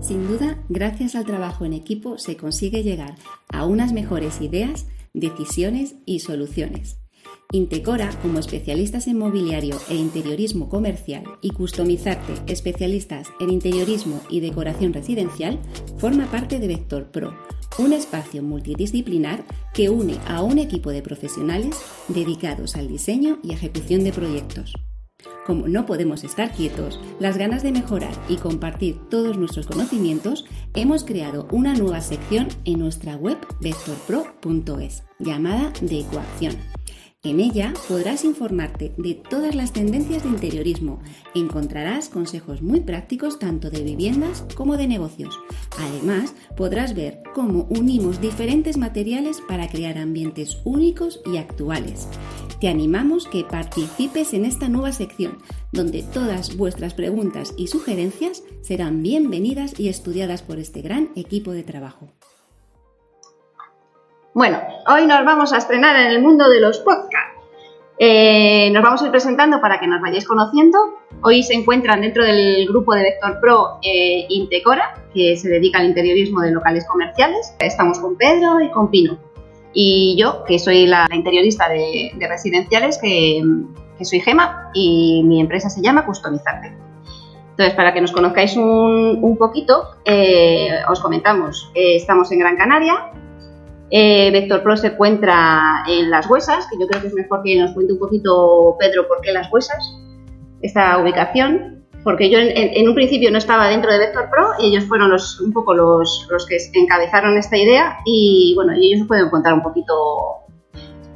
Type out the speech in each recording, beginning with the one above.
Sin duda, gracias al trabajo en equipo se consigue llegar a unas mejores ideas, decisiones y soluciones. Intecora, como especialistas en mobiliario e interiorismo comercial y Customizarte, especialistas en interiorismo y decoración residencial, forma parte de Vector Pro, un espacio multidisciplinar que une a un equipo de profesionales dedicados al diseño y ejecución de proyectos. Como no podemos estar quietos, las ganas de mejorar y compartir todos nuestros conocimientos, hemos creado una nueva sección en nuestra web vectorpro.es llamada de ecuación en ella podrás informarte de todas las tendencias de interiorismo. Encontrarás consejos muy prácticos tanto de viviendas como de negocios. Además, podrás ver cómo unimos diferentes materiales para crear ambientes únicos y actuales. Te animamos que participes en esta nueva sección, donde todas vuestras preguntas y sugerencias serán bienvenidas y estudiadas por este gran equipo de trabajo. Bueno, hoy nos vamos a estrenar en el mundo de los podcasts. Eh, nos vamos a ir presentando para que nos vayáis conociendo. Hoy se encuentran dentro del grupo de Vector Pro eh, Intecora, que se dedica al interiorismo de locales comerciales. Estamos con Pedro y con Pino. Y yo, que soy la, interiorista de, residenciales, que, soy Gema y mi empresa se llama Customizarte. Entonces, para que nos conozcáis un, poquito, eh, os comentamos, estamos en Gran Canaria, eh, Vector Pro se encuentra en Las Huesas, que yo creo que es mejor que nos cuente un poquito Pedro por qué Las Huesas, esta ubicación, porque yo en, un principio no estaba dentro de Vector Pro y ellos fueron los, un poco los, los que encabezaron esta idea y bueno, ellos pueden contar un poquito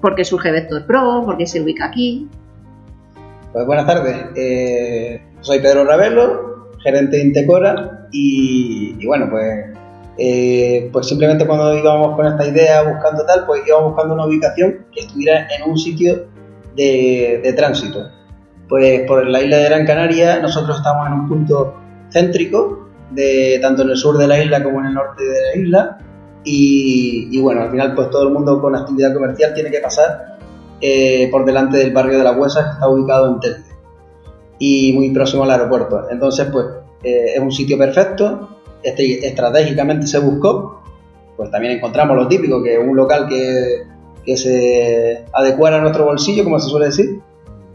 por qué surge Vector Pro, por qué se ubica aquí. Pues buenas tardes, eh, soy Pedro Ravelo, gerente de Intecora y bueno, pues eh, pues simplemente cuando íbamos con esta idea buscando tal, pues íbamos buscando una ubicación que estuviera en un sitio de, tránsito. Pues por la isla de Gran Canaria nosotros estamos en un punto céntrico, de, tanto en el sur de la isla como en el norte de la isla, y, bueno, al final pues todo el mundo con actividad comercial tiene que pasar eh, por delante del barrio de la Huesa que está ubicado en Telde y muy próximo al aeropuerto. Entonces pues eh, es un sitio perfecto, estratégicamente se buscó, pues también encontramos lo típico, que un local que, que se adecuara a nuestro bolsillo, como se suele decir.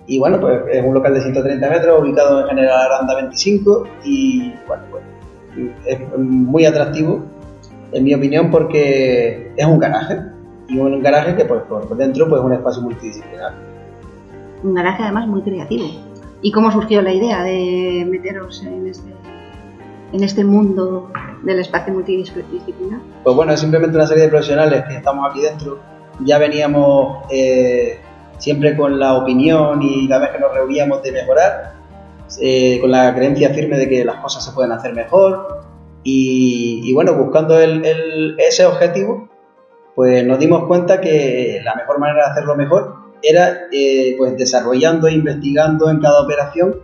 Y bueno, pues es un local de 130 metros, ubicado en General Aranda 25, y bueno, pues es muy atractivo, en mi opinión, porque es un garaje, y un garaje que pues por dentro pues es un espacio multidisciplinar. Un garaje además muy creativo. ¿Y cómo surgió la idea de meteros en este en este mundo del espacio multidisciplinar? Pues bueno, es simplemente una serie de profesionales que estamos aquí dentro. Ya veníamos eh, siempre con la opinión y cada vez que nos reuníamos de mejorar, eh, con la creencia firme de que las cosas se pueden hacer mejor. Y, bueno, buscando ese objetivo, pues nos dimos cuenta que la mejor manera de hacerlo mejor era eh, pues desarrollando e investigando en cada operación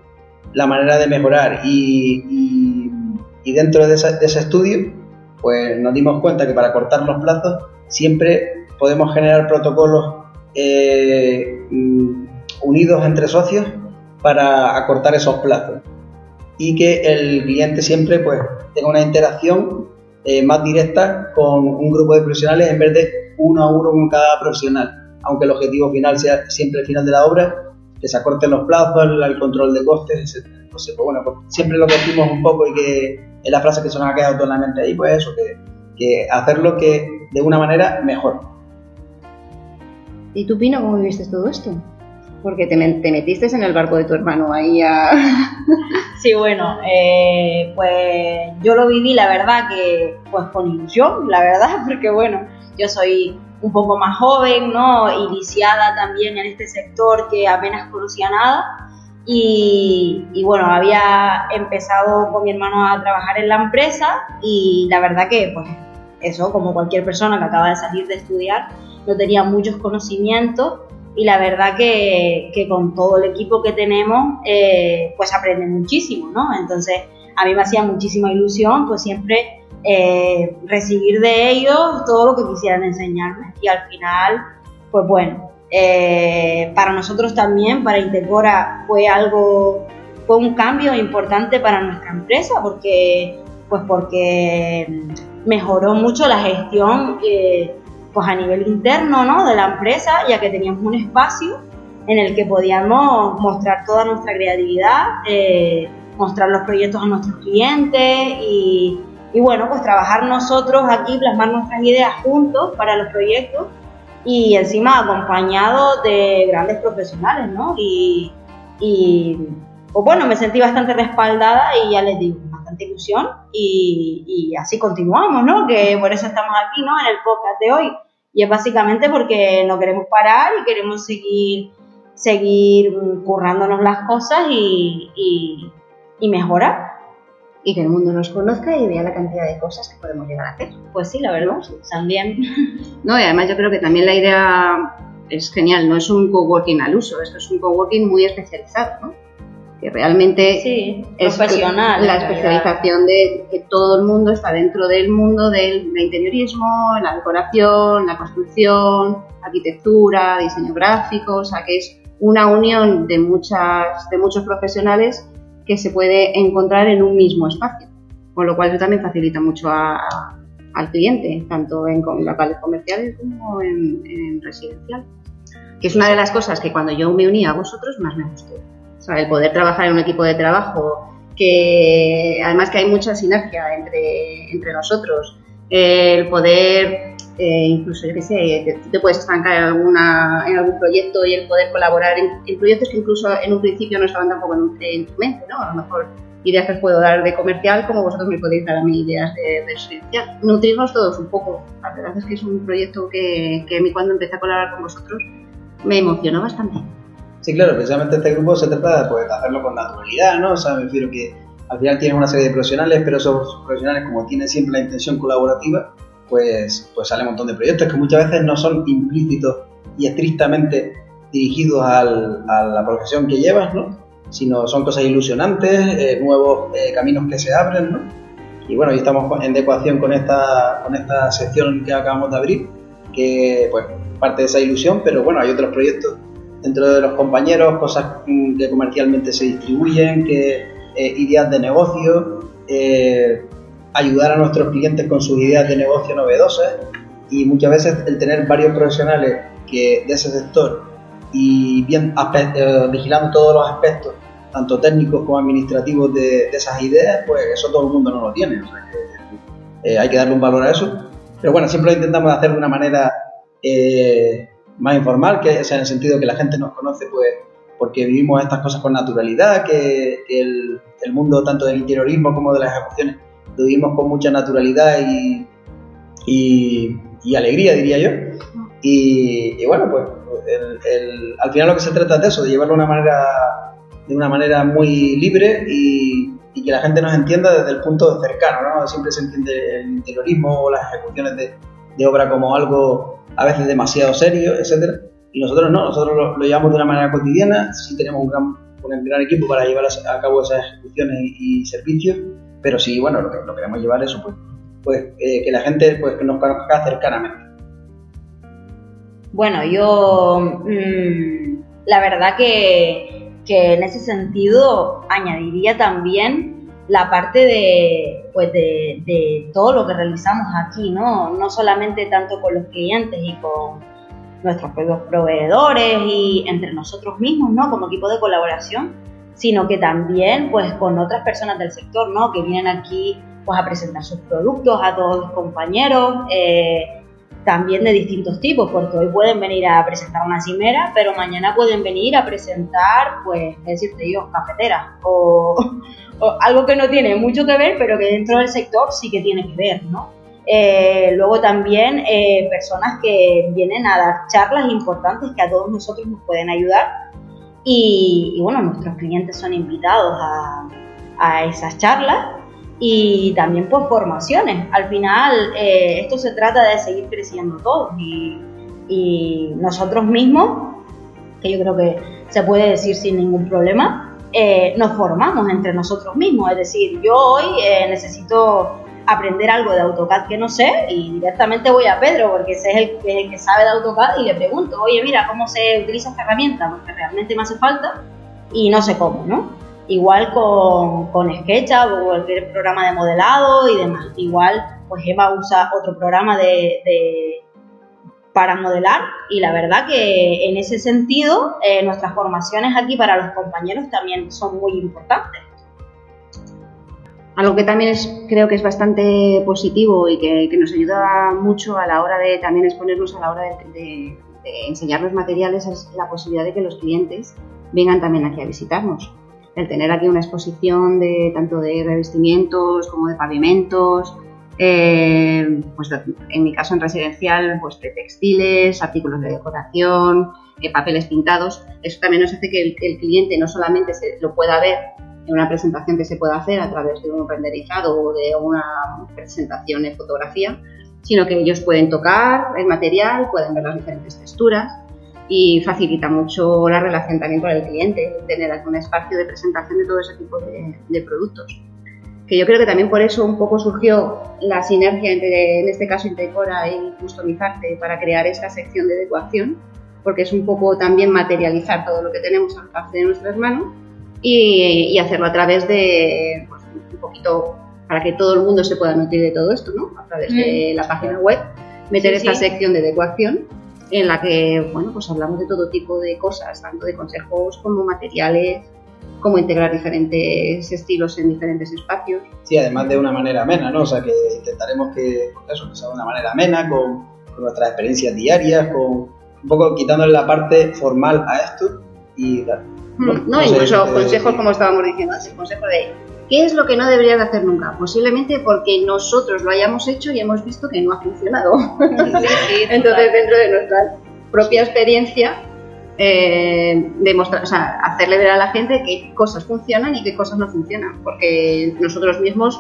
la manera de mejorar y y dentro de, ese estudio, pues nos dimos cuenta que para cortar los plazos siempre podemos generar protocolos eh, mm, unidos entre socios para acortar esos plazos y que el cliente siempre pues tenga una interacción eh, más directa con un grupo de profesionales en vez de uno a uno con cada profesional, aunque el objetivo final sea siempre el final de la obra, que se acorten los plazos, el, control de costes, etc. Entonces, pues bueno, pues siempre lo que un poco y que es la frase que se nos ha quedado toda la mente ahí, pues eso, que, hacerlo que de una manera mejor. ¿Y tú, Pino, cómo viviste todo esto? Porque te, metiste en el barco de tu hermano ahí a... sí, bueno, eh, pues yo lo viví, la verdad, que pues con ilusión, la verdad, porque bueno, yo soy un poco más joven, ¿no? Iniciada también en este sector que apenas conocía nada y, bueno, había empezado con mi hermano a trabajar en la empresa y la verdad que, pues, eso, como cualquier persona que acaba de salir de estudiar, no tenía muchos conocimientos y la verdad que, que con todo el equipo que tenemos, eh, pues aprende muchísimo, ¿no? Entonces, a mí me hacía muchísima ilusión, pues siempre eh, recibir de ellos todo lo que quisieran enseñarme y al final, pues bueno, eh, para nosotros también, para Intercora, fue algo, fue un cambio importante para nuestra empresa porque pues porque mejoró mucho la gestión eh, pues a nivel interno ¿no? de la empresa, ya que teníamos un espacio en el que podíamos mostrar toda nuestra creatividad, eh, mostrar los proyectos a nuestros clientes y, y, bueno, pues trabajar nosotros aquí, plasmar nuestras ideas juntos para los proyectos y encima acompañado de grandes profesionales, ¿no? Y, y pues bueno, me sentí bastante respaldada y ya les digo, bastante ilusión y, y así continuamos, ¿no? Que por eso estamos aquí, ¿no? En el podcast de hoy. Y es básicamente porque no queremos parar y queremos seguir seguir currándonos las cosas y, y, mejorar. Y que el mundo nos conozca y vea la cantidad de cosas que podemos llegar a hacer. Pues sí, la verdad, también. No, y además yo creo que también la idea es genial, no es un coworking al uso, esto es un coworking muy especializado, ¿no? Que realmente es profesional. La especialización de que todo el mundo está dentro del mundo del, del interiorismo, la decoración, la construcción, arquitectura, diseño gráfico, o sea que es una unión de, muchas, de muchos profesionales que se puede encontrar en un mismo espacio, con lo cual eso también facilita mucho al cliente, tanto en locales comerciales como en, residencial. Que es una de las cosas que cuando yo me uní a vosotros más me gustó. O sea, el poder trabajar en un equipo de trabajo que además que hay mucha sinergia entre, entre nosotros, el poder eh, incluso yo qué sé, te puedes estancar en, alguna, en algún proyecto y el poder colaborar en, proyectos que incluso en un principio no estaban tampoco en, en, tu mente, ¿no? A lo mejor ideas que os puedo dar de comercial como vosotros me podéis dar a mí ideas de, residencial. Nutrirnos todos un poco. La verdad es que es un proyecto que, que a mí cuando empecé a colaborar con vosotros me emocionó bastante. Sí, claro, precisamente este grupo se trata pues, de hacerlo con naturalidad, ¿no? O sea, me refiero que al final tienes una serie de profesionales, pero esos profesionales como tienen siempre la intención colaborativa, pues, pues sale un montón de proyectos que muchas veces no son implícitos y estrictamente dirigidos a la profesión que llevas, ¿no? sino son cosas ilusionantes, eh, nuevos eh, caminos que se abren. ¿no? Y bueno, y estamos en ecuación con esta, con esta sección que acabamos de abrir, que pues parte de esa ilusión, pero bueno, hay otros proyectos dentro de los compañeros, cosas mm, que comercialmente se distribuyen, que eh, ideas de negocio, ayudar a nuestros clientes con sus ideas de negocio novedosas y muchas veces el tener varios profesionales que de ese sector y bien eh, vigilando todos los aspectos, tanto técnicos como administrativos de, esas ideas, pues eso todo el mundo no lo tiene. O sea que, eh, hay que darle un valor a eso. Pero bueno, siempre lo intentamos hacer de una manera eh, más informal, que sea en el sentido que la gente nos conoce, pues porque vivimos estas cosas con naturalidad, que, el, el, mundo tanto del interiorismo como de las ejecuciones lo vivimos con mucha naturalidad y, y, alegría, diría yo. Y, bueno, pues al final lo que se trata es de eso, de llevarlo de una manera, de una manera muy libre y, que la gente nos entienda desde el punto cercano, ¿no? Siempre se entiende el interiorismo o las ejecuciones de, de obra como algo a veces demasiado serio, etcétera. Y nosotros no, nosotros lo, llevamos de una manera cotidiana, sí tenemos un gran, un gran equipo para llevar a cabo esas ejecuciones y servicios, pero sí, bueno, lo que lo queremos llevar eso, pues, pues eh, que la gente pues, nos conozca cercanamente. Bueno, yo mm, la verdad que, que, en ese sentido añadiría también la parte de, pues de, de todo lo que realizamos aquí, ¿no? No solamente tanto con los clientes y con nuestros proveedores y entre nosotros mismos, ¿no? Como equipo de colaboración, sino que también pues con otras personas del sector, ¿no? Que vienen aquí pues a presentar sus productos a todos los compañeros, eh, también de distintos tipos, porque hoy pueden venir a presentar una cimera, pero mañana pueden venir a presentar, pues, decirte yo, cafetera o, algo que no tiene mucho que ver, pero que dentro del sector sí que tiene que ver, ¿no? Eh, luego también eh, personas que vienen a dar charlas importantes que a todos nosotros nos pueden ayudar y, bueno, nuestros clientes son invitados a, a, esas charlas y también por formaciones. Al final, eh, esto se trata de seguir creciendo todos y, y, nosotros mismos, que yo creo que se puede decir sin ningún problema, eh, nos formamos entre nosotros mismos. Es decir, yo hoy eh, necesito aprender algo de AutoCAD que no sé y directamente voy a Pedro porque ese es el que, que sabe de AutoCAD y le pregunto, oye, mira, ¿cómo se utiliza esta herramienta? Porque realmente me hace falta y no sé cómo, ¿no? igual con, con SketchUp o cualquier programa de modelado y demás. Igual, pues Emma usa otro programa de, para modelar y la verdad que en ese sentido eh, nuestras formaciones aquí para los compañeros también son muy importantes. Algo que también es, creo que es bastante positivo y que, nos ayuda mucho a la hora de también exponernos a la hora de, enseñar los materiales es la posibilidad de que los clientes vengan también aquí a visitarnos. El tener aquí una exposición de tanto de revestimientos como de pavimentos, eh, pues en mi caso en residencial, pues de textiles, artículos de decoración, eh, papeles pintados. Eso también nos hace que el, el cliente no solamente se lo pueda ver una presentación que se pueda hacer a través de un renderizado o de una presentación en fotografía, sino que ellos pueden tocar el material, pueden ver las diferentes texturas y facilita mucho la relación también con el cliente, tener un espacio de presentación de todo ese tipo de, productos. Que yo creo que también por eso un poco surgió la sinergia entre, en este caso, Intecora y Customizarte para crear esta sección de adecuación, porque es un poco también materializar todo lo que tenemos al alcance de nuestras manos y, hacerlo a través de pues, un poquito para que todo el mundo se pueda nutrir de todo esto, ¿no? A través de mm. la página web, meter esta sección de adecuación en la que, bueno, pues hablamos de todo tipo de cosas, tanto de consejos como materiales, cómo integrar diferentes estilos en diferentes espacios. Sí, además de una manera amena, ¿no? O sea, que intentaremos que, pues eso, que sea de una manera amena, con, con nuestras experiencias diarias, con un poco quitándole la parte formal a esto y no, incluso consejos, como estábamos diciendo antes, consejo de qué es lo que no deberías hacer nunca. Posiblemente porque nosotros lo hayamos hecho y hemos visto que no ha funcionado. Entonces, dentro de nuestra propia experiencia, eh, demostrar, o sea, hacerle ver a la gente qué cosas funcionan y qué cosas no funcionan. Porque nosotros mismos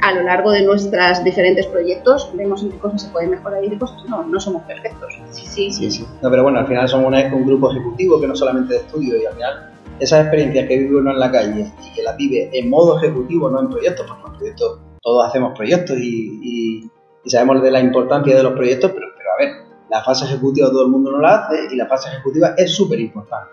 a lo largo de nuestros diferentes proyectos vemos en qué cosas se pueden mejorar y qué cosas no, no somos perfectos. Sí, sí, sí. sí, No, pero bueno, al final somos un grupo ejecutivo que no solamente de estudio y al final esas experiencias que vive uno en la calle y que las vive en modo ejecutivo, no en proyectos, porque en proyectos todos hacemos proyectos y, y, sabemos de la importancia de los proyectos, pero, pero a ver, la fase ejecutiva todo el mundo no la hace y la fase ejecutiva es súper importante.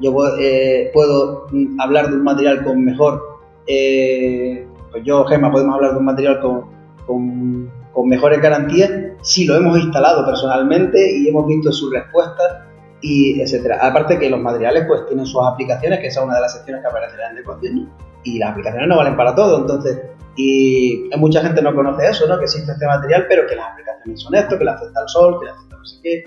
Yo eh, puedo mm, hablar de un material con mejor eh, pues yo, Gemma, podemos hablar de un material con, con, mejores garantías si lo hemos instalado personalmente y hemos visto sus respuestas y etcétera. Aparte que los materiales pues tienen sus aplicaciones, que esa es una de las secciones que aparecerán de ecuación, y las aplicaciones no valen para todo, entonces, y mucha gente no conoce eso, ¿no? Que existe este material, pero que las aplicaciones son esto, que le afecta al sol, que le afecta no sé qué,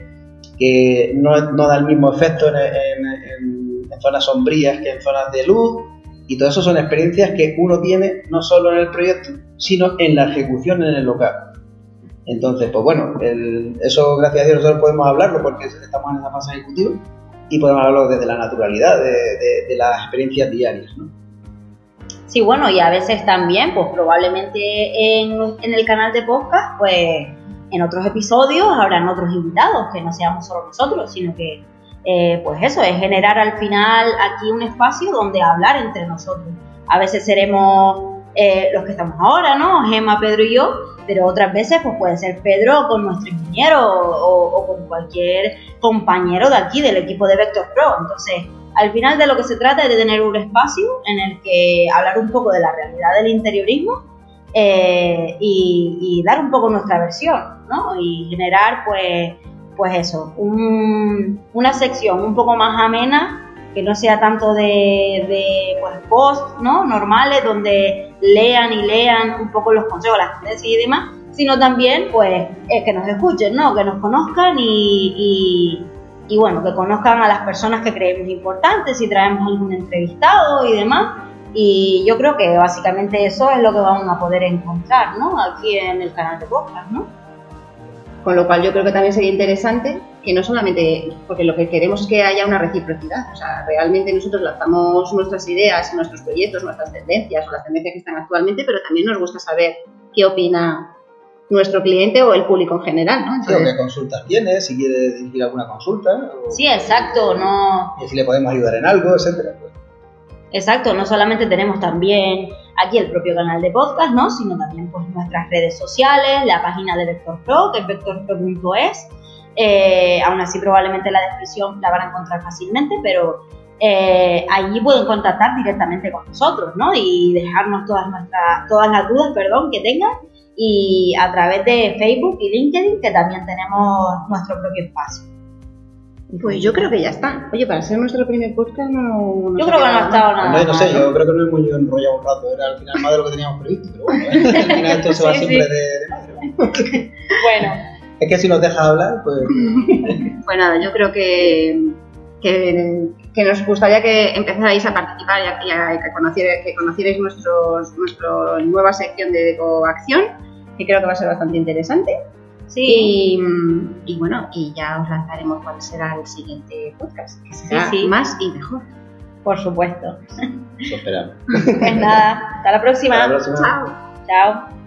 que no, no da el mismo efecto en, en, en zonas sombrías que en zonas de luz, y todo eso son experiencias que uno tiene no solo en el proyecto, sino en la ejecución en el local. Entonces, pues bueno, eso gracias a Dios nosotros podemos hablarlo porque estamos en esa fase ejecutiva y podemos hablarlo desde la naturalidad, de, las experiencias diarias. ¿no? Sí, bueno, y a veces también, pues probablemente en, en el canal de podcast, pues en otros episodios habrán otros invitados, que no seamos solo nosotros, sino que eh, pues eso, es generar al final aquí un espacio donde hablar entre nosotros. A veces seremos eh, los que estamos ahora, ¿no? Gemma, Pedro y yo, pero otras veces pues puede ser Pedro con nuestro ingeniero o, con cualquier compañero de aquí, del equipo de Vector Pro. Entonces, al final de lo que se trata es de tener un espacio en el que hablar un poco de la realidad del interiorismo eh, y, y, dar un poco nuestra versión, ¿no? Y generar pues pues eso, una sección un poco más amena, que no sea tanto de, de pues, post, ¿no? Normales, donde lean y lean un poco los consejos, las tendencias y demás, sino también, pues, que nos escuchen, ¿no? Que nos conozcan y, y, bueno, que conozcan a las personas que creemos importantes, si traemos algún entrevistado y demás. Y yo creo que básicamente eso es lo que vamos a poder encontrar, ¿no? Aquí en el canal de podcast, ¿no? Con lo cual yo creo que también sería interesante que no solamente, porque lo que queremos es que haya una reciprocidad, o sea, realmente nosotros lanzamos nuestras ideas, nuestros proyectos, nuestras tendencias o las tendencias que están actualmente, pero también nos gusta saber qué opina nuestro cliente o el público en general, ¿no? qué consultas tiene, si quiere dirigir alguna consulta. Sí, exacto, no... Y si le podemos ayudar en algo, etcétera. Pues. Exacto, no solamente tenemos también aquí el propio canal de podcast, ¿no? Sino también pues nuestras redes sociales, la página de Vector Pro, que es vectorpro.es. Eh, aún así probablemente la descripción la van a encontrar fácilmente, pero eh, allí pueden contactar directamente con nosotros, ¿no? Y dejarnos todas nuestras, todas las dudas, perdón, que tengan y a través de Facebook y LinkedIn, que también tenemos nuestro propio espacio. Pues yo creo que ya está. Oye, para ser nuestro primer podcast no... no Yo creo que no ha estado nada. No, no sé, yo creo que no hemos enrollado un rato, era al final más de lo que teníamos previsto, pero bueno, al final esto se va Sí, siempre sí. de, de madre. Bueno, Es que si nos dejas hablar, pues Pues nada, yo creo que, que, que nos gustaría que empezarais a participar y, a, y a- que, conocier- que conocierais nuestros, nuestra nueva sección de Ecoacción, que creo que va a ser bastante interesante. Sí. Y, y bueno, y ya os lanzaremos cuál será el siguiente podcast, que será Sí, sí. más y mejor. Por supuesto. eso esperamos. Pues nada, hasta la próxima. Hasta la próxima. Chao. Chao.